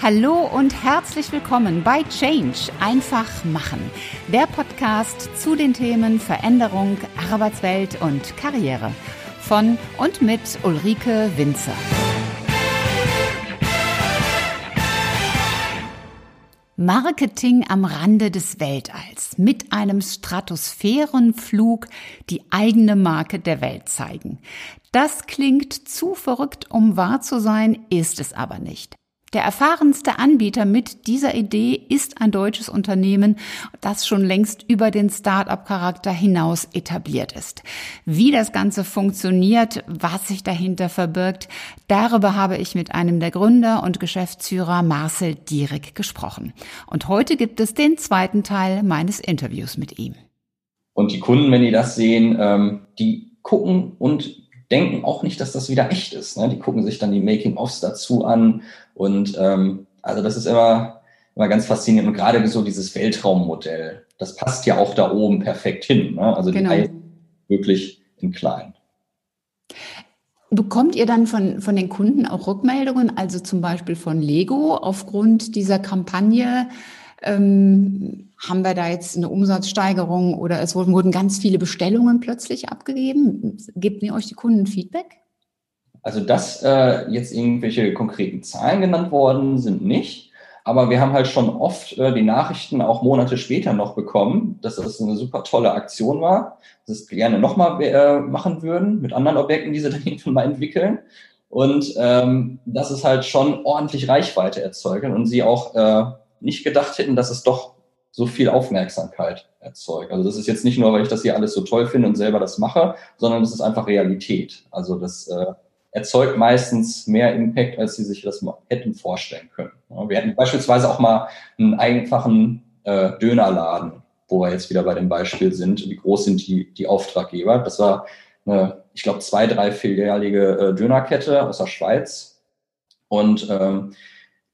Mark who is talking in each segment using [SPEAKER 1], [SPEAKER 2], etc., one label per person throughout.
[SPEAKER 1] Hallo und herzlich willkommen bei Change einfach machen, der Podcast zu den Themen Veränderung, Arbeitswelt und Karriere von und mit Ulrike Winzer. Marketing am Rande des Weltalls mit einem Stratosphärenflug die eigene Marke der Welt zeigen. Das klingt zu verrückt, um wahr zu sein, ist es aber nicht. Der erfahrenste Anbieter mit dieser Idee ist ein deutsches Unternehmen, das schon längst über den Start-up-Charakter hinaus etabliert ist. Wie das Ganze funktioniert, was sich dahinter verbirgt, darüber habe ich mit einem der Gründer und Geschäftsführer Marcel Dierig gesprochen. Und heute gibt es den zweiten Teil meines Interviews mit ihm.
[SPEAKER 2] Und die Kunden, wenn die das sehen, ähm, die gucken und denken auch nicht, dass das wieder echt ist. Ne? Die gucken sich dann die Making-ofs dazu an und ähm, also das ist immer, immer ganz faszinierend und gerade so dieses Weltraummodell, das passt ja auch da oben perfekt hin. Ne? Also genau. die wirklich in klein.
[SPEAKER 1] Bekommt ihr dann von, von den Kunden auch Rückmeldungen, also zum Beispiel von Lego aufgrund dieser Kampagne? Ähm, haben wir da jetzt eine Umsatzsteigerung oder es wurden, wurden ganz viele Bestellungen plötzlich abgegeben? Gebt ihr euch die Kunden Feedback?
[SPEAKER 2] Also, dass äh, jetzt irgendwelche konkreten Zahlen genannt worden sind, nicht. Aber wir haben halt schon oft äh, die Nachrichten auch Monate später noch bekommen, dass das eine super tolle Aktion war, dass es gerne nochmal äh, machen würden mit anderen Objekten, die sie dann irgendwann mal entwickeln. Und ähm, dass es halt schon ordentlich Reichweite erzeugt und sie auch äh, nicht gedacht hätten, dass es doch so viel Aufmerksamkeit erzeugt. Also das ist jetzt nicht nur, weil ich das hier alles so toll finde und selber das mache, sondern es ist einfach Realität. Also das äh, erzeugt meistens mehr Impact, als sie sich das hätten vorstellen können. Wir hatten beispielsweise auch mal einen einfachen äh, Dönerladen, wo wir jetzt wieder bei dem Beispiel sind. Wie groß sind die, die Auftraggeber? Das war eine, ich glaube, zwei, drei filialige äh, Dönerkette aus der Schweiz. Und ähm,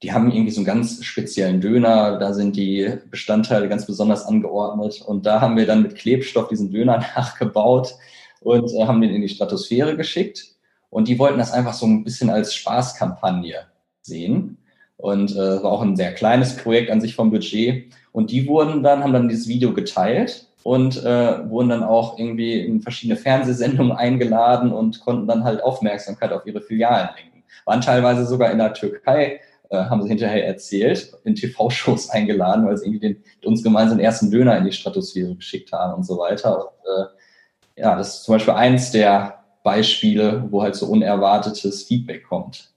[SPEAKER 2] die haben irgendwie so einen ganz speziellen Döner, da sind die Bestandteile ganz besonders angeordnet. Und da haben wir dann mit Klebstoff diesen Döner nachgebaut und äh, haben den in die Stratosphäre geschickt. Und die wollten das einfach so ein bisschen als Spaßkampagne sehen. Und äh, war auch ein sehr kleines Projekt an sich vom Budget. Und die wurden dann, haben dann dieses Video geteilt und äh, wurden dann auch irgendwie in verschiedene Fernsehsendungen eingeladen und konnten dann halt Aufmerksamkeit auf ihre Filialen lenken. Waren teilweise sogar in der Türkei äh, haben sie hinterher erzählt, in TV-Shows eingeladen, weil sie irgendwie den, uns gemeinsam den ersten Döner in die Stratosphäre geschickt haben und so weiter. Und, äh, ja, das ist zum Beispiel eins der Beispiele, wo halt so unerwartetes Feedback kommt.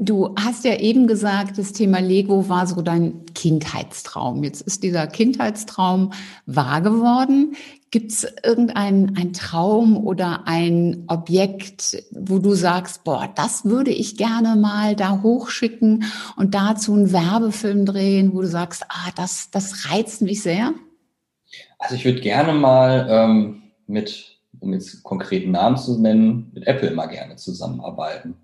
[SPEAKER 1] Du hast ja eben gesagt, das Thema Lego war so dein Kindheitstraum. Jetzt ist dieser Kindheitstraum wahr geworden. Gibt es irgendeinen Traum oder ein Objekt, wo du sagst, boah, das würde ich gerne mal da hochschicken und dazu einen Werbefilm drehen, wo du sagst, ah, das, das reizt mich sehr?
[SPEAKER 2] Also ich würde gerne mal ähm, mit, um jetzt konkreten Namen zu nennen, mit Apple mal gerne zusammenarbeiten.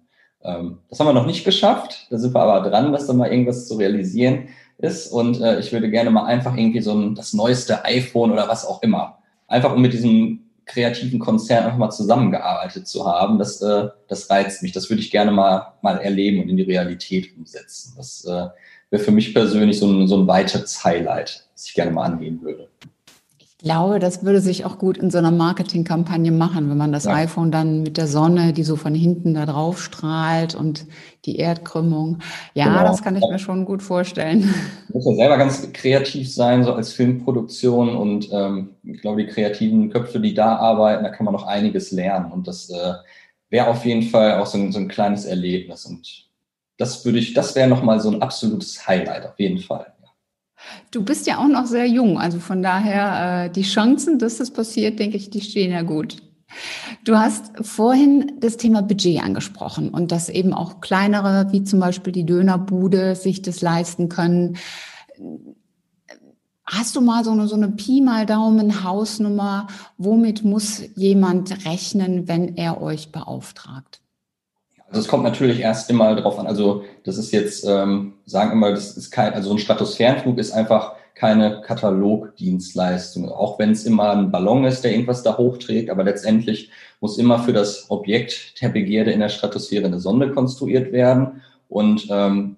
[SPEAKER 2] Ähm, das haben wir noch nicht geschafft. Da sind wir aber dran, dass da mal irgendwas zu realisieren ist. Und äh, ich würde gerne mal einfach irgendwie so ein, das neueste iPhone oder was auch immer. Einfach um mit diesem kreativen Konzern einfach mal zusammengearbeitet zu haben. Das, äh, das reizt mich. Das würde ich gerne mal, mal erleben und in die Realität umsetzen. Das äh, wäre für mich persönlich so ein, so ein weiteres Highlight, das ich gerne mal angehen würde
[SPEAKER 1] glaube, das würde sich auch gut in so einer Marketingkampagne machen, wenn man das ja. iPhone dann mit der Sonne, die so von hinten da drauf strahlt und die Erdkrümmung. Ja, genau. das kann ich mir schon gut vorstellen.
[SPEAKER 2] Muss ja selber ganz kreativ sein, so als Filmproduktion und ähm, ich glaube, die kreativen Köpfe, die da arbeiten, da kann man noch einiges lernen und das äh, wäre auf jeden Fall auch so ein, so ein kleines Erlebnis und das würde ich, das wäre nochmal so ein absolutes Highlight auf jeden Fall.
[SPEAKER 1] Du bist ja auch noch sehr jung, also von daher äh, die Chancen, dass das passiert, denke ich, die stehen ja gut. Du hast vorhin das Thema Budget angesprochen und dass eben auch kleinere, wie zum Beispiel die Dönerbude, sich das leisten können. Hast du mal so eine, so eine Pi mal Daumen Hausnummer? Womit muss jemand rechnen, wenn er euch beauftragt?
[SPEAKER 2] Also es kommt natürlich erst immer drauf an. Also das ist jetzt, ähm, sagen mal, das ist kein, also ein Stratosphärenflug ist einfach keine Katalogdienstleistung. Auch wenn es immer ein Ballon ist, der irgendwas da hochträgt, aber letztendlich muss immer für das Objekt der Begierde in der Stratosphäre eine Sonde konstruiert werden. Und ähm,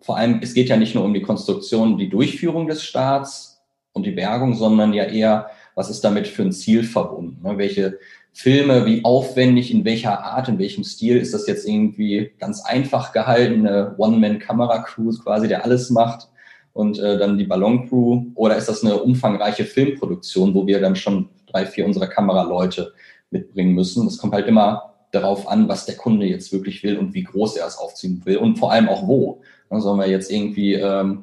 [SPEAKER 2] vor allem, es geht ja nicht nur um die Konstruktion, die Durchführung des Staats und die Bergung, sondern ja eher, was ist damit für ein Ziel verbunden? Ne? Welche Filme, wie aufwendig, in welcher Art, in welchem Stil ist das jetzt irgendwie ganz einfach gehaltene One-Man-Kamera-Crew quasi, der alles macht und äh, dann die Ballon-Crew? Oder ist das eine umfangreiche Filmproduktion, wo wir dann schon drei, vier unserer Kameraleute mitbringen müssen? Das kommt halt immer darauf an, was der Kunde jetzt wirklich will und wie groß er es aufziehen will und vor allem auch wo. Dann sollen wir jetzt irgendwie ähm,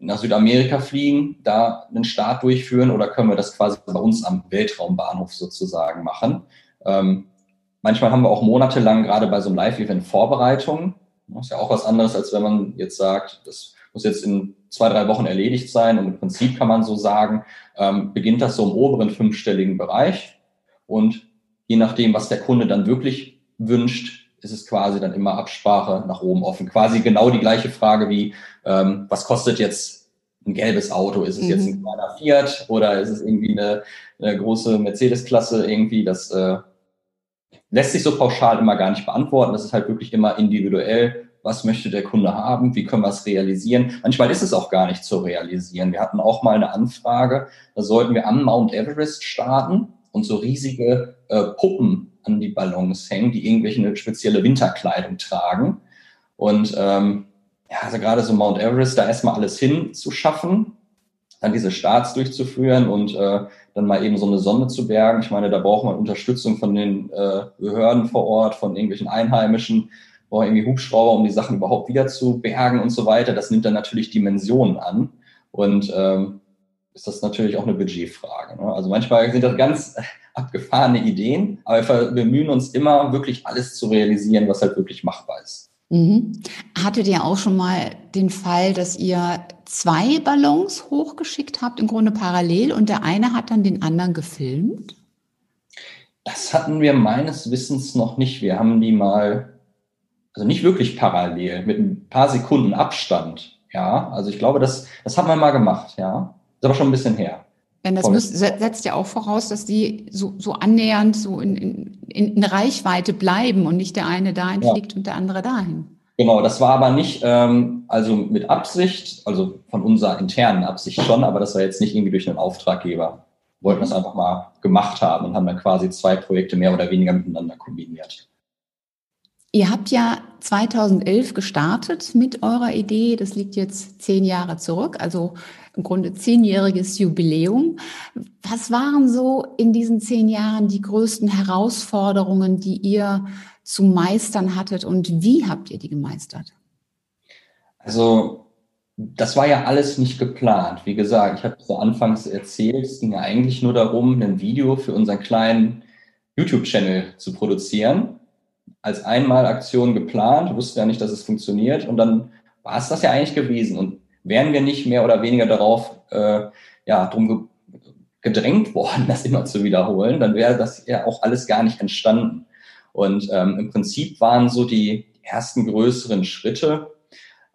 [SPEAKER 2] nach Südamerika fliegen, da einen Start durchführen oder können wir das quasi bei uns am Weltraumbahnhof sozusagen machen? Ähm, manchmal haben wir auch monatelang gerade bei so einem Live-Event Vorbereitungen. Das ist ja auch was anderes, als wenn man jetzt sagt, das muss jetzt in zwei, drei Wochen erledigt sein. Und im Prinzip kann man so sagen, ähm, beginnt das so im oberen fünfstelligen Bereich. Und je nachdem, was der Kunde dann wirklich wünscht, ist es quasi dann immer Absprache nach oben offen. Quasi genau die gleiche Frage wie, ähm, was kostet jetzt ein gelbes Auto? Ist es mhm. jetzt ein kleiner Fiat oder ist es irgendwie eine, eine große Mercedes-Klasse irgendwie? Das äh, lässt sich so pauschal immer gar nicht beantworten. Das ist halt wirklich immer individuell. Was möchte der Kunde haben? Wie können wir es realisieren? Manchmal ist es auch gar nicht zu realisieren. Wir hatten auch mal eine Anfrage, da sollten wir am Mount Everest starten und so riesige äh, Puppen an die Ballons hängen, die irgendwelche eine spezielle Winterkleidung tragen. Und ähm, ja, also gerade so Mount Everest, da erstmal alles hinzuschaffen, dann diese Starts durchzuführen und äh, dann mal eben so eine Sonne zu bergen. Ich meine, da braucht man Unterstützung von den äh, Behörden vor Ort, von irgendwelchen Einheimischen, braucht irgendwie Hubschrauber, um die Sachen überhaupt wieder zu bergen und so weiter. Das nimmt dann natürlich Dimensionen an. Und ähm, ist das natürlich auch eine Budgetfrage. Ne? Also manchmal sind das ganz abgefahrene Ideen, aber wir bemühen uns immer, wirklich alles zu realisieren, was halt wirklich machbar ist.
[SPEAKER 1] Mhm. Hattet ihr auch schon mal den Fall, dass ihr zwei Ballons hochgeschickt habt, im Grunde parallel, und der eine hat dann den anderen gefilmt?
[SPEAKER 2] Das hatten wir meines Wissens noch nicht. Wir haben die mal, also nicht wirklich parallel, mit ein paar Sekunden Abstand. Ja, also ich glaube, das, das hat man mal gemacht, ja. Ist aber schon ein bisschen her.
[SPEAKER 1] Denn das muss, setzt ja auch voraus, dass die so, so annähernd so in, in, in Reichweite bleiben und nicht der eine dahin ja. fliegt und der andere dahin.
[SPEAKER 2] Genau, das war aber nicht, ähm, also mit Absicht, also von unserer internen Absicht schon, aber das war jetzt nicht irgendwie durch einen Auftraggeber. Wir wollten das einfach mal gemacht haben und haben dann quasi zwei Projekte mehr oder weniger miteinander kombiniert.
[SPEAKER 1] Ihr habt ja 2011 gestartet mit eurer Idee. Das liegt jetzt zehn Jahre zurück, also im Grunde zehnjähriges Jubiläum. Was waren so in diesen zehn Jahren die größten Herausforderungen, die ihr zu meistern hattet und wie habt ihr die gemeistert?
[SPEAKER 2] Also das war ja alles nicht geplant. Wie gesagt, ich habe so anfangs erzählt, es ging ja eigentlich nur darum, ein Video für unseren kleinen YouTube-Channel zu produzieren als Einmalaktion geplant, wussten ja nicht, dass es funktioniert und dann war es das ja eigentlich gewesen. Und wären wir nicht mehr oder weniger darauf äh, ja, drum gedrängt worden, das immer zu wiederholen, dann wäre das ja auch alles gar nicht entstanden. Und ähm, im Prinzip waren so die ersten größeren Schritte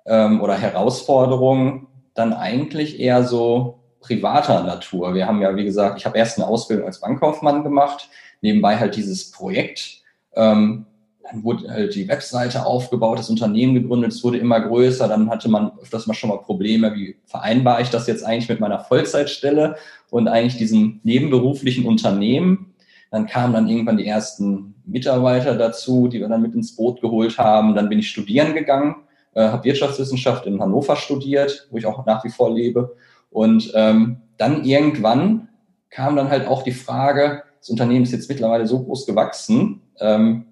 [SPEAKER 2] ähm, oder Herausforderungen dann eigentlich eher so privater Natur. Wir haben ja, wie gesagt, ich habe erst eine Ausbildung als Bankkaufmann gemacht, nebenbei halt dieses Projekt. Ähm, dann wurde halt die Webseite aufgebaut, das Unternehmen gegründet, es wurde immer größer, dann hatte man öfters mal schon mal Probleme, wie vereinbare ich das jetzt eigentlich mit meiner Vollzeitstelle und eigentlich diesem nebenberuflichen Unternehmen. Dann kamen dann irgendwann die ersten Mitarbeiter dazu, die wir dann mit ins Boot geholt haben. Dann bin ich studieren gegangen, äh, habe Wirtschaftswissenschaft in Hannover studiert, wo ich auch nach wie vor lebe. Und ähm, dann irgendwann kam dann halt auch die Frage, das Unternehmen ist jetzt mittlerweile so groß gewachsen, ähm,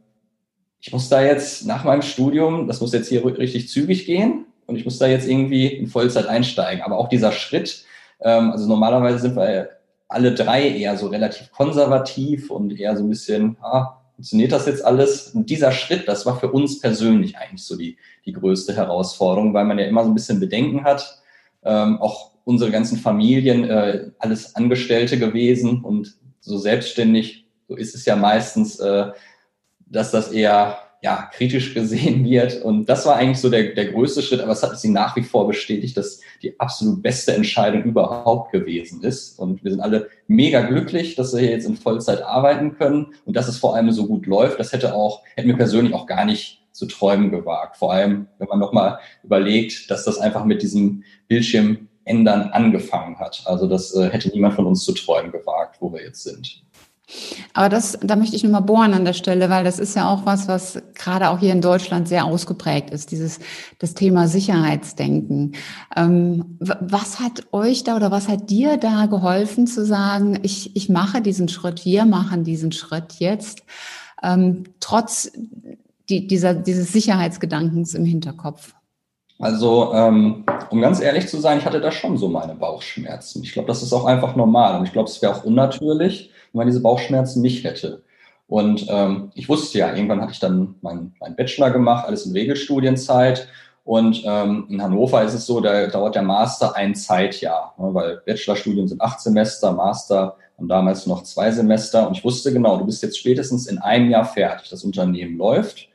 [SPEAKER 2] ich muss da jetzt nach meinem Studium, das muss jetzt hier richtig zügig gehen und ich muss da jetzt irgendwie in Vollzeit einsteigen. Aber auch dieser Schritt, ähm, also normalerweise sind wir alle drei eher so relativ konservativ und eher so ein bisschen, ah, funktioniert das jetzt alles? Und dieser Schritt, das war für uns persönlich eigentlich so die, die größte Herausforderung, weil man ja immer so ein bisschen Bedenken hat. Ähm, auch unsere ganzen Familien, äh, alles Angestellte gewesen und so selbstständig, so ist es ja meistens, äh, dass das eher ja, kritisch gesehen wird. Und das war eigentlich so der, der größte Schritt, aber es hat sie nach wie vor bestätigt, dass die absolut beste Entscheidung überhaupt gewesen ist. Und wir sind alle mega glücklich, dass wir hier jetzt in Vollzeit arbeiten können und dass es vor allem so gut läuft. Das hätte auch, hätten wir persönlich auch gar nicht zu träumen gewagt. Vor allem, wenn man nochmal überlegt, dass das einfach mit diesem Bildschirm ändern angefangen hat. Also das äh, hätte niemand von uns zu träumen gewagt, wo wir jetzt sind.
[SPEAKER 1] Aber das, da möchte ich nochmal bohren an der Stelle, weil das ist ja auch was, was gerade auch hier in Deutschland sehr ausgeprägt ist, dieses, das Thema Sicherheitsdenken. Ähm, was hat euch da oder was hat dir da geholfen zu sagen, ich, ich mache diesen Schritt, wir machen diesen Schritt jetzt, ähm, trotz die, dieser, dieses Sicherheitsgedankens im Hinterkopf?
[SPEAKER 2] Also, ähm, um ganz ehrlich zu sein, ich hatte da schon so meine Bauchschmerzen. Ich glaube, das ist auch einfach normal und ich glaube, es wäre auch unnatürlich, wenn man diese Bauchschmerzen nicht hätte. Und ähm, ich wusste ja, irgendwann hatte ich dann meinen mein Bachelor gemacht, alles in Regelstudienzeit. Und ähm, in Hannover ist es so, da dauert der Master ein Zeitjahr, ne, weil Bachelorstudien sind acht Semester, Master und damals noch zwei Semester. Und ich wusste genau, du bist jetzt spätestens in einem Jahr fertig. Das Unternehmen läuft.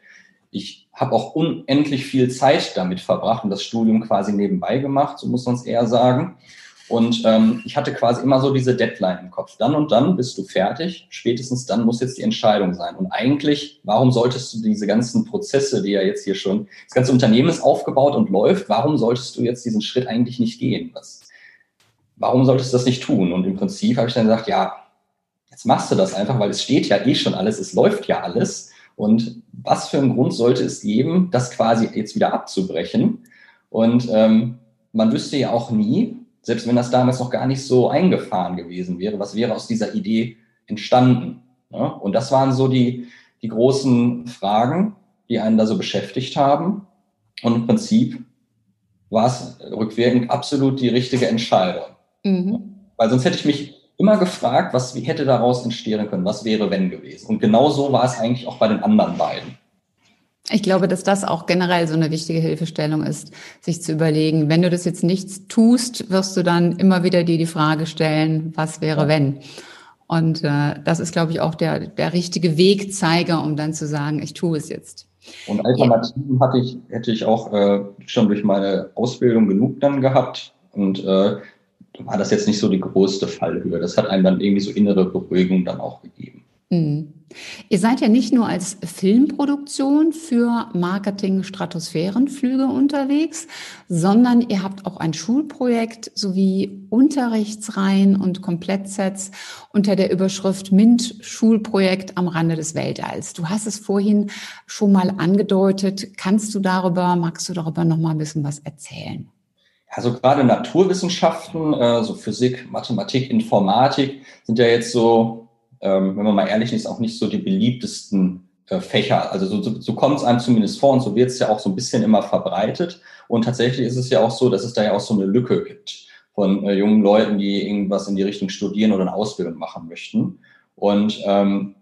[SPEAKER 2] Ich habe auch unendlich viel Zeit damit verbracht und das Studium quasi nebenbei gemacht, so muss man es eher sagen. Und ähm, ich hatte quasi immer so diese Deadline im Kopf. Dann und dann bist du fertig. Spätestens dann muss jetzt die Entscheidung sein. Und eigentlich, warum solltest du diese ganzen Prozesse, die ja jetzt hier schon, das ganze Unternehmen ist aufgebaut und läuft, warum solltest du jetzt diesen Schritt eigentlich nicht gehen? Was, warum solltest du das nicht tun? Und im Prinzip habe ich dann gesagt, ja, jetzt machst du das einfach, weil es steht ja eh schon alles, es läuft ja alles. Und was für einen Grund sollte es geben, das quasi jetzt wieder abzubrechen? Und ähm, man wüsste ja auch nie, selbst wenn das damals noch gar nicht so eingefahren gewesen wäre, was wäre aus dieser Idee entstanden? Ja? Und das waren so die, die großen Fragen, die einen da so beschäftigt haben. Und im Prinzip war es rückwirkend absolut die richtige Entscheidung. Mhm. Weil sonst hätte ich mich immer gefragt, was hätte daraus entstehen können, was wäre wenn gewesen. Und genau so war es eigentlich auch bei den anderen beiden.
[SPEAKER 1] Ich glaube, dass das auch generell so eine wichtige Hilfestellung ist, sich zu überlegen, wenn du das jetzt nichts tust, wirst du dann immer wieder dir die Frage stellen, was wäre ja. wenn? Und äh, das ist, glaube ich, auch der, der richtige Wegzeiger, um dann zu sagen, ich tue es jetzt.
[SPEAKER 2] Und Alternativen hatte ich, hätte ich auch äh, schon durch meine Ausbildung genug dann gehabt. Und äh, war das jetzt nicht so die größte Fallhöhe. Das hat einem dann irgendwie so innere Beruhigung dann auch gegeben.
[SPEAKER 1] Mhm. Ihr seid ja nicht nur als Filmproduktion für Marketing Stratosphärenflüge unterwegs, sondern ihr habt auch ein Schulprojekt sowie Unterrichtsreihen und Komplettsets unter der Überschrift MINT Schulprojekt am Rande des Weltalls. Du hast es vorhin schon mal angedeutet. Kannst du darüber, magst du darüber noch mal ein bisschen was erzählen?
[SPEAKER 2] Also gerade Naturwissenschaften, äh, so Physik, Mathematik, Informatik sind ja jetzt so ähm, wenn man mal ehrlich ist, auch nicht so die beliebtesten äh, Fächer. Also so, so, so kommt es einem zumindest vor und so wird es ja auch so ein bisschen immer verbreitet. Und tatsächlich ist es ja auch so, dass es da ja auch so eine Lücke gibt von äh, jungen Leuten, die irgendwas in die Richtung studieren oder eine Ausbildung machen möchten. Und ähm,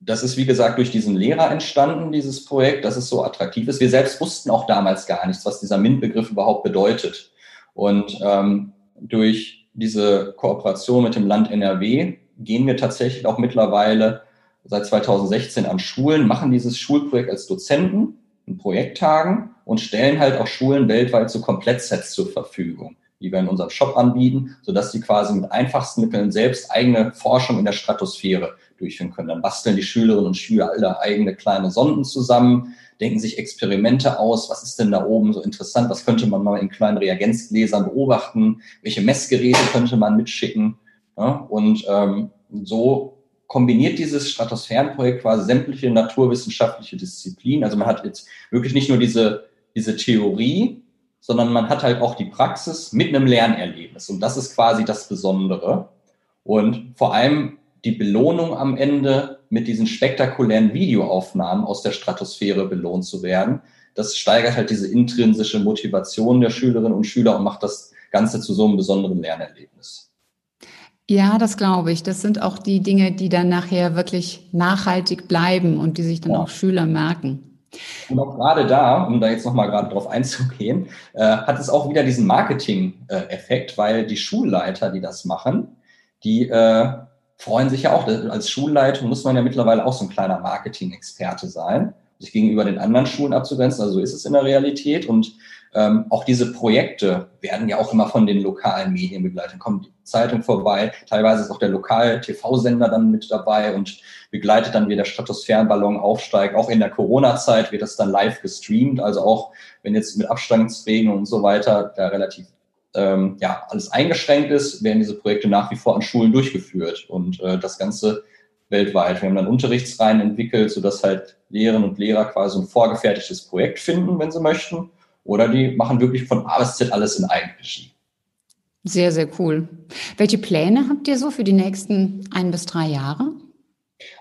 [SPEAKER 2] das ist, wie gesagt, durch diesen Lehrer entstanden, dieses Projekt, dass es so attraktiv ist. Wir selbst wussten auch damals gar nichts, was dieser MINT-Begriff überhaupt bedeutet. Und ähm, durch diese Kooperation mit dem Land NRW gehen wir tatsächlich auch mittlerweile seit 2016 an Schulen, machen dieses Schulprojekt als Dozenten in Projekttagen und stellen halt auch Schulen weltweit so Komplettsets zur Verfügung, die wir in unserem Shop anbieten, sodass sie quasi mit einfachsten Mitteln selbst eigene Forschung in der Stratosphäre durchführen können. Dann basteln die Schülerinnen und Schüler alle eigene kleine Sonden zusammen, denken sich Experimente aus, was ist denn da oben so interessant, was könnte man mal in kleinen Reagenzgläsern beobachten, welche Messgeräte könnte man mitschicken ja, und ähm, so kombiniert dieses Stratosphärenprojekt quasi sämtliche naturwissenschaftliche Disziplinen. Also man hat jetzt wirklich nicht nur diese, diese Theorie, sondern man hat halt auch die Praxis mit einem Lernerlebnis. Und das ist quasi das Besondere. Und vor allem die Belohnung am Ende mit diesen spektakulären Videoaufnahmen aus der Stratosphäre belohnt zu werden, das steigert halt diese intrinsische Motivation der Schülerinnen und Schüler und macht das Ganze zu so einem besonderen Lernerlebnis.
[SPEAKER 1] Ja, das glaube ich. Das sind auch die Dinge, die dann nachher wirklich nachhaltig bleiben und die sich dann ja. auch Schüler merken.
[SPEAKER 2] Und auch gerade da, um da jetzt nochmal gerade drauf einzugehen, äh, hat es auch wieder diesen Marketing-Effekt, weil die Schulleiter, die das machen, die äh, freuen sich ja auch. Als Schulleitung muss man ja mittlerweile auch so ein kleiner Marketing-Experte sein, sich gegenüber den anderen Schulen abzugrenzen. Also so ist es in der Realität. Und ähm, auch diese Projekte werden ja auch immer von den lokalen Medien begleitet. Dann kommt die Zeitung vorbei, teilweise ist auch der lokale TV-Sender dann mit dabei und begleitet dann, wie der Stratosphärenballon aufsteigt. Auch in der Corona-Zeit wird das dann live gestreamt. Also auch wenn jetzt mit Abstandsregeln und so weiter da relativ ähm, ja, alles eingeschränkt ist, werden diese Projekte nach wie vor an Schulen durchgeführt. Und äh, das Ganze weltweit. Wir haben dann Unterrichtsreihen entwickelt, sodass halt Lehrerinnen und Lehrer quasi ein vorgefertigtes Projekt finden, wenn sie möchten. Oder die machen wirklich von A bis Z alles in Eigenregie.
[SPEAKER 1] Sehr, sehr cool. Welche Pläne habt ihr so für die nächsten ein bis drei Jahre?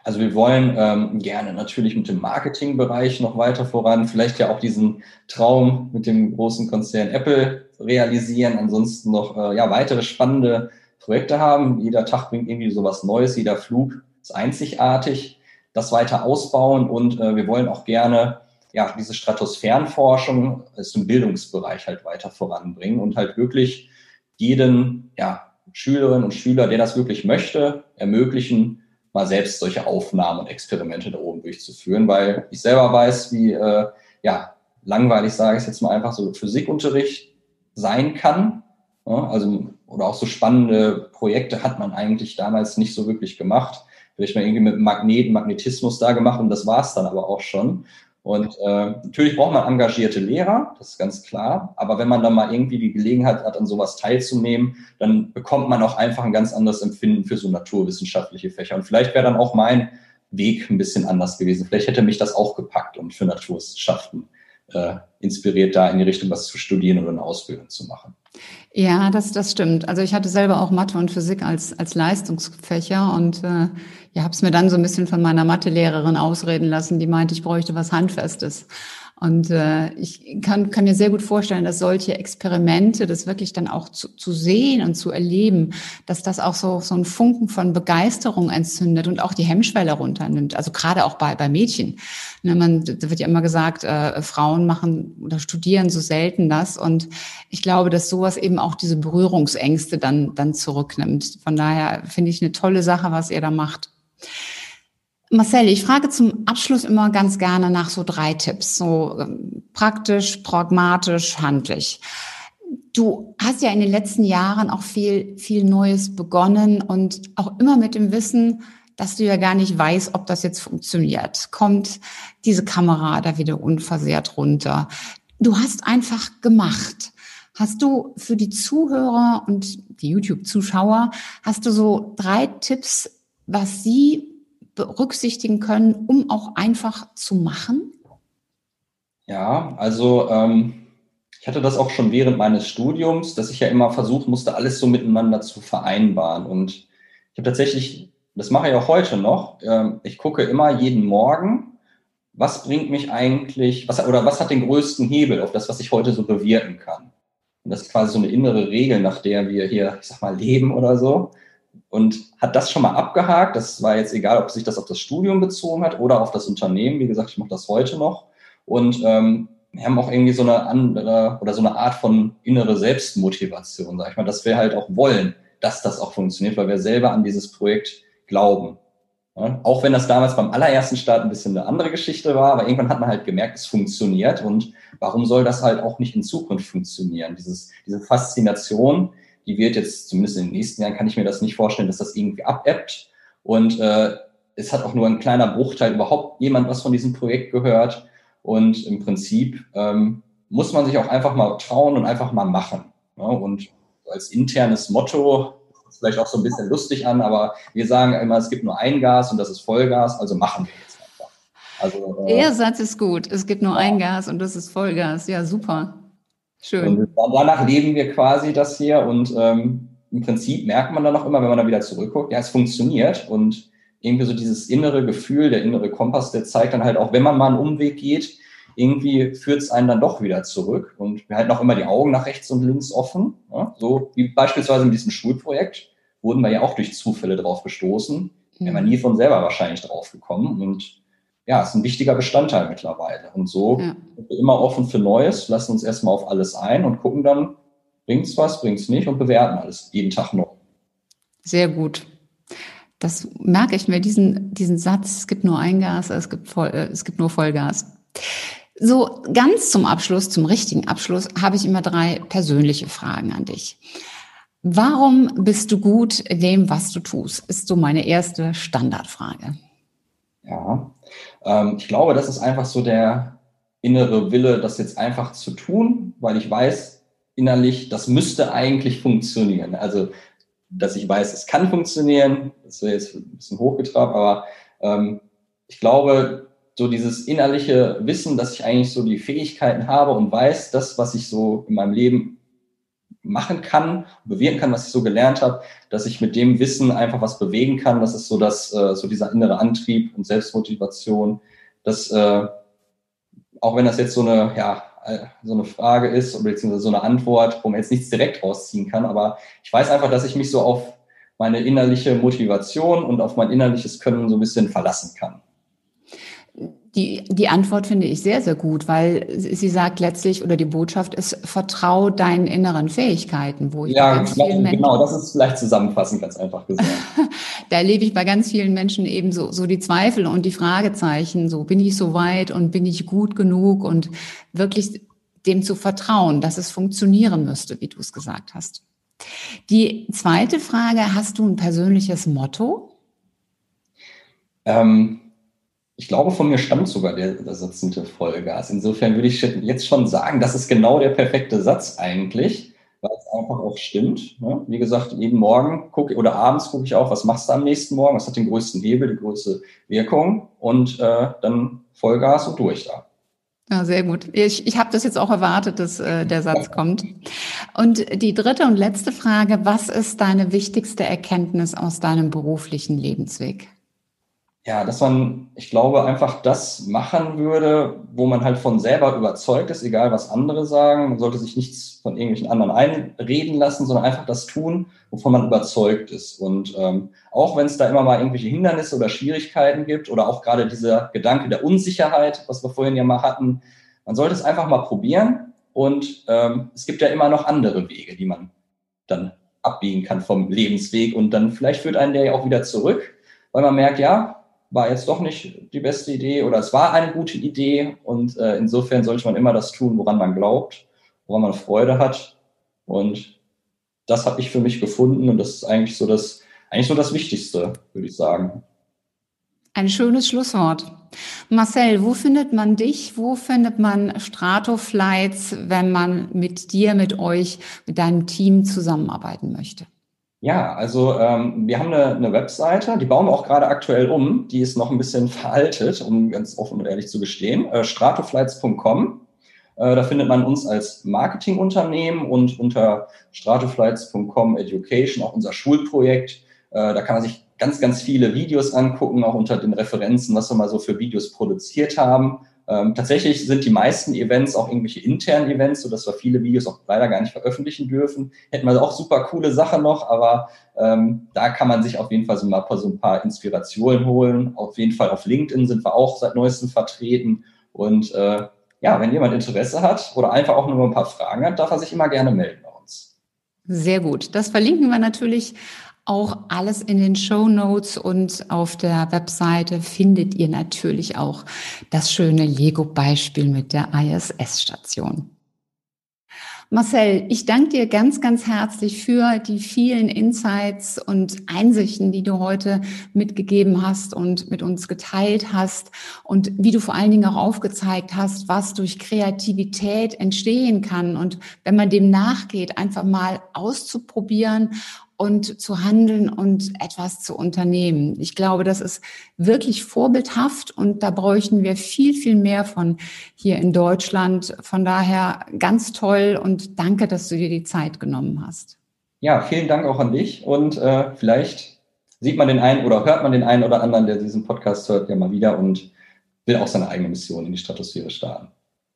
[SPEAKER 2] Also wir wollen ähm, gerne natürlich mit dem Marketingbereich noch weiter voran, vielleicht ja auch diesen Traum mit dem großen Konzern Apple realisieren, ansonsten noch äh, ja, weitere spannende Projekte haben. Jeder Tag bringt irgendwie sowas Neues, jeder Flug ist einzigartig, das weiter ausbauen und äh, wir wollen auch gerne ja, diese Stratosphärenforschung also im Bildungsbereich halt weiter voranbringen und halt wirklich jeden ja, Schülerin und Schüler, der das wirklich möchte, ermöglichen, mal selbst solche Aufnahmen und Experimente da oben durchzuführen, weil ich selber weiß, wie äh, ja, langweilig, sage ich jetzt mal einfach, so Physikunterricht sein kann. Ja, also, oder auch so spannende Projekte hat man eigentlich damals nicht so wirklich gemacht vielleicht mal irgendwie mit Magneten, Magnetismus da gemacht und das war es dann aber auch schon. Und äh, natürlich braucht man engagierte Lehrer, das ist ganz klar. Aber wenn man dann mal irgendwie die Gelegenheit hat, an sowas teilzunehmen, dann bekommt man auch einfach ein ganz anderes Empfinden für so naturwissenschaftliche Fächer. Und vielleicht wäre dann auch mein Weg ein bisschen anders gewesen. Vielleicht hätte mich das auch gepackt und für Naturwissenschaften äh, inspiriert, da in die Richtung was zu studieren oder eine Ausbildung zu machen.
[SPEAKER 1] Ja, das, das stimmt. Also ich hatte selber auch Mathe und Physik als, als Leistungsfächer und äh, ja, habe es mir dann so ein bisschen von meiner Mathelehrerin ausreden lassen, die meinte, ich bräuchte was Handfestes. Und äh, ich kann, kann mir sehr gut vorstellen, dass solche Experimente, das wirklich dann auch zu, zu sehen und zu erleben, dass das auch so, so einen Funken von Begeisterung entzündet und auch die Hemmschwelle runternimmt. Also gerade auch bei, bei Mädchen. Ne, man, da wird ja immer gesagt, äh, Frauen machen oder studieren so selten das. Und ich glaube, dass sowas eben auch diese Berührungsängste dann, dann zurücknimmt. Von daher finde ich eine tolle Sache, was ihr da macht. Marcel, ich frage zum Abschluss immer ganz gerne nach so drei Tipps, so ähm, praktisch, pragmatisch, handlich. Du hast ja in den letzten Jahren auch viel, viel Neues begonnen und auch immer mit dem Wissen, dass du ja gar nicht weißt, ob das jetzt funktioniert. Kommt diese Kamera da wieder unversehrt runter? Du hast einfach gemacht. Hast du für die Zuhörer und die YouTube-Zuschauer, hast du so drei Tipps, was sie berücksichtigen können, um auch einfach zu machen?
[SPEAKER 2] Ja, also ähm, ich hatte das auch schon während meines Studiums, dass ich ja immer versuchen musste, alles so miteinander zu vereinbaren. Und ich habe tatsächlich, das mache ich auch heute noch, ähm, ich gucke immer jeden Morgen, was bringt mich eigentlich, was, oder was hat den größten Hebel auf das, was ich heute so bewirken kann. Und das ist quasi so eine innere Regel, nach der wir hier, ich sag mal, leben oder so und hat das schon mal abgehakt. Das war jetzt egal, ob sich das auf das Studium bezogen hat oder auf das Unternehmen. Wie gesagt, ich mache das heute noch. Und ähm, wir haben auch irgendwie so eine andere oder so eine Art von innere Selbstmotivation, sag ich mal, dass wir halt auch wollen, dass das auch funktioniert, weil wir selber an dieses Projekt glauben. Ja, auch wenn das damals beim allerersten Start ein bisschen eine andere Geschichte war, aber irgendwann hat man halt gemerkt, es funktioniert und warum soll das halt auch nicht in Zukunft funktionieren? Dieses, diese Faszination, die wird jetzt, zumindest in den nächsten Jahren, kann ich mir das nicht vorstellen, dass das irgendwie abebbt. Und äh, es hat auch nur ein kleiner Bruchteil überhaupt jemand was von diesem Projekt gehört. Und im Prinzip ähm, muss man sich auch einfach mal trauen und einfach mal machen. Ja? Und als internes Motto, vielleicht auch so ein bisschen lustig an, aber wir sagen immer, es gibt nur ein Gas und das ist Vollgas, also machen wir jetzt einfach.
[SPEAKER 1] Also, äh, Der Satz ist gut. Es gibt nur ja. ein Gas und das ist Vollgas. Ja, super.
[SPEAKER 2] Schön. Und danach leben wir quasi das hier und ähm, im Prinzip merkt man dann auch immer, wenn man da wieder zurückguckt, ja, es funktioniert und irgendwie so dieses innere Gefühl, der innere Kompass, der zeigt dann halt auch, wenn man mal einen Umweg geht, irgendwie führt es einen dann doch wieder zurück und wir halten auch immer die Augen nach rechts und links offen. Ja? So wie beispielsweise mit diesem Schulprojekt wurden wir ja auch durch Zufälle drauf gestoßen. Mhm. Man nie von selber wahrscheinlich drauf gekommen und ja, ist ein wichtiger Bestandteil mittlerweile. Und so ja. sind wir immer offen für Neues, lassen uns erstmal auf alles ein und gucken dann, bringt's was, bringt's nicht und bewerten alles jeden Tag neu.
[SPEAKER 1] Sehr gut. Das merke ich mir, diesen, diesen Satz, es gibt nur ein Gas, es gibt, voll, äh, es gibt nur Vollgas. So ganz zum Abschluss, zum richtigen Abschluss, habe ich immer drei persönliche Fragen an dich. Warum bist du gut in dem, was du tust? Ist so meine erste Standardfrage.
[SPEAKER 2] Ja, ähm, ich glaube, das ist einfach so der innere Wille, das jetzt einfach zu tun, weil ich weiß innerlich, das müsste eigentlich funktionieren. Also, dass ich weiß, es kann funktionieren, das wäre jetzt ein bisschen hochgetrabt, aber ähm, ich glaube, so dieses innerliche Wissen, dass ich eigentlich so die Fähigkeiten habe und weiß, das, was ich so in meinem Leben machen kann, bewirken kann, was ich so gelernt habe, dass ich mit dem Wissen einfach was bewegen kann. Das ist so das, äh, so dieser innere Antrieb und Selbstmotivation. Das, äh, auch wenn das jetzt so eine, ja, äh, so eine Frage ist, beziehungsweise so eine Antwort, wo man jetzt nichts direkt rausziehen kann, aber ich weiß einfach, dass ich mich so auf meine innerliche Motivation und auf mein innerliches Können so ein bisschen verlassen kann.
[SPEAKER 1] Die, die Antwort finde ich sehr, sehr gut, weil sie sagt letztlich, oder die Botschaft ist, vertrau deinen inneren Fähigkeiten,
[SPEAKER 2] wo ich ja, ganz genau, vielen Menschen, genau, das ist vielleicht zusammenfassend ganz einfach gesagt.
[SPEAKER 1] da erlebe ich bei ganz vielen Menschen eben so, so die Zweifel und die Fragezeichen, so bin ich so weit und bin ich gut genug und wirklich dem zu vertrauen, dass es funktionieren müsste, wie du es gesagt hast. Die zweite Frage, hast du ein persönliches Motto?
[SPEAKER 2] Ähm, ich glaube, von mir stammt sogar der, der Satz mit Vollgas. Insofern würde ich jetzt schon sagen, das ist genau der perfekte Satz eigentlich, weil es einfach auch stimmt. Ne? Wie gesagt, jeden Morgen gucke oder abends gucke ich auch, was machst du am nächsten Morgen, was hat den größten Hebel, die größte Wirkung und äh, dann Vollgas und durch da.
[SPEAKER 1] Ja, sehr gut. Ich, ich habe das jetzt auch erwartet, dass äh, der Satz kommt. Und die dritte und letzte Frage, was ist deine wichtigste Erkenntnis aus deinem beruflichen Lebensweg?
[SPEAKER 2] Ja, dass man, ich glaube, einfach das machen würde, wo man halt von selber überzeugt ist, egal was andere sagen. Man sollte sich nichts von irgendwelchen anderen einreden lassen, sondern einfach das tun, wovon man überzeugt ist. Und ähm, auch wenn es da immer mal irgendwelche Hindernisse oder Schwierigkeiten gibt oder auch gerade dieser Gedanke der Unsicherheit, was wir vorhin ja mal hatten, man sollte es einfach mal probieren. Und ähm, es gibt ja immer noch andere Wege, die man dann abbiegen kann vom Lebensweg. Und dann vielleicht führt einen der ja auch wieder zurück, weil man merkt, ja, war jetzt doch nicht die beste Idee oder es war eine gute Idee und äh, insofern sollte man immer das tun, woran man glaubt, woran man Freude hat und das habe ich für mich gefunden und das ist eigentlich so das eigentlich so das Wichtigste, würde ich sagen.
[SPEAKER 1] Ein schönes Schlusswort. Marcel, wo findet man dich? Wo findet man Stratoflights, wenn man mit dir, mit euch, mit deinem Team zusammenarbeiten möchte?
[SPEAKER 2] Ja, also ähm, wir haben eine, eine Webseite, die bauen wir auch gerade aktuell um. Die ist noch ein bisschen veraltet, um ganz offen und ehrlich zu gestehen. Äh, stratoflights.com. Äh, da findet man uns als Marketingunternehmen und unter stratoflights.com Education auch unser Schulprojekt. Äh, da kann man sich ganz, ganz viele Videos angucken, auch unter den Referenzen, was wir mal so für Videos produziert haben. Ähm, tatsächlich sind die meisten Events auch irgendwelche internen Events, sodass wir viele Videos auch leider gar nicht veröffentlichen dürfen. Hätten wir auch super coole Sachen noch, aber ähm, da kann man sich auf jeden Fall so, mal so ein paar Inspirationen holen. Auf jeden Fall auf LinkedIn sind wir auch seit neuestem vertreten. Und äh, ja, wenn jemand Interesse hat oder einfach auch nur ein paar Fragen hat, darf er sich immer gerne melden bei uns.
[SPEAKER 1] Sehr gut. Das verlinken wir natürlich auch alles in den Show Notes und auf der Webseite findet ihr natürlich auch das schöne Lego-Beispiel mit der ISS-Station. Marcel, ich danke dir ganz, ganz herzlich für die vielen Insights und Einsichten, die du heute mitgegeben hast und mit uns geteilt hast und wie du vor allen Dingen auch aufgezeigt hast, was durch Kreativität entstehen kann und wenn man dem nachgeht, einfach mal auszuprobieren und zu handeln und etwas zu unternehmen. Ich glaube, das ist wirklich vorbildhaft und da bräuchten wir viel, viel mehr von hier in Deutschland. Von daher ganz toll und danke, dass du dir die Zeit genommen hast.
[SPEAKER 2] Ja, vielen Dank auch an dich und äh, vielleicht sieht man den einen oder hört man den einen oder anderen, der diesen Podcast hört, ja mal wieder und will auch seine eigene Mission in die Stratosphäre starten.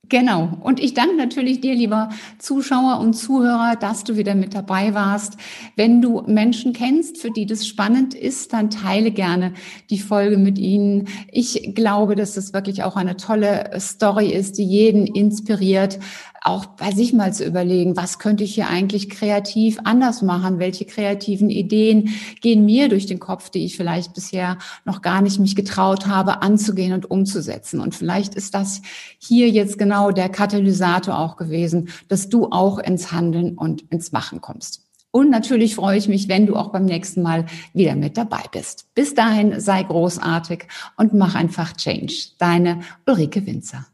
[SPEAKER 1] Genau. Und ich danke natürlich dir, lieber Zuschauer und Zuhörer, dass du wieder mit dabei warst. Wenn du Menschen kennst, für die das spannend ist, dann teile gerne die Folge mit ihnen. Ich glaube, dass das wirklich auch eine tolle Story ist, die jeden inspiriert, auch bei sich mal zu überlegen, was könnte ich hier eigentlich kreativ anders machen? Welche kreativen Ideen gehen mir durch den Kopf, die ich vielleicht bisher noch gar nicht mich getraut habe, anzugehen und umzusetzen? Und vielleicht ist das hier jetzt genau der Katalysator auch gewesen, dass du auch ins Handeln und ins Machen kommst. Und natürlich freue ich mich, wenn du auch beim nächsten Mal wieder mit dabei bist. Bis dahin sei großartig und mach einfach Change. Deine Ulrike Winzer.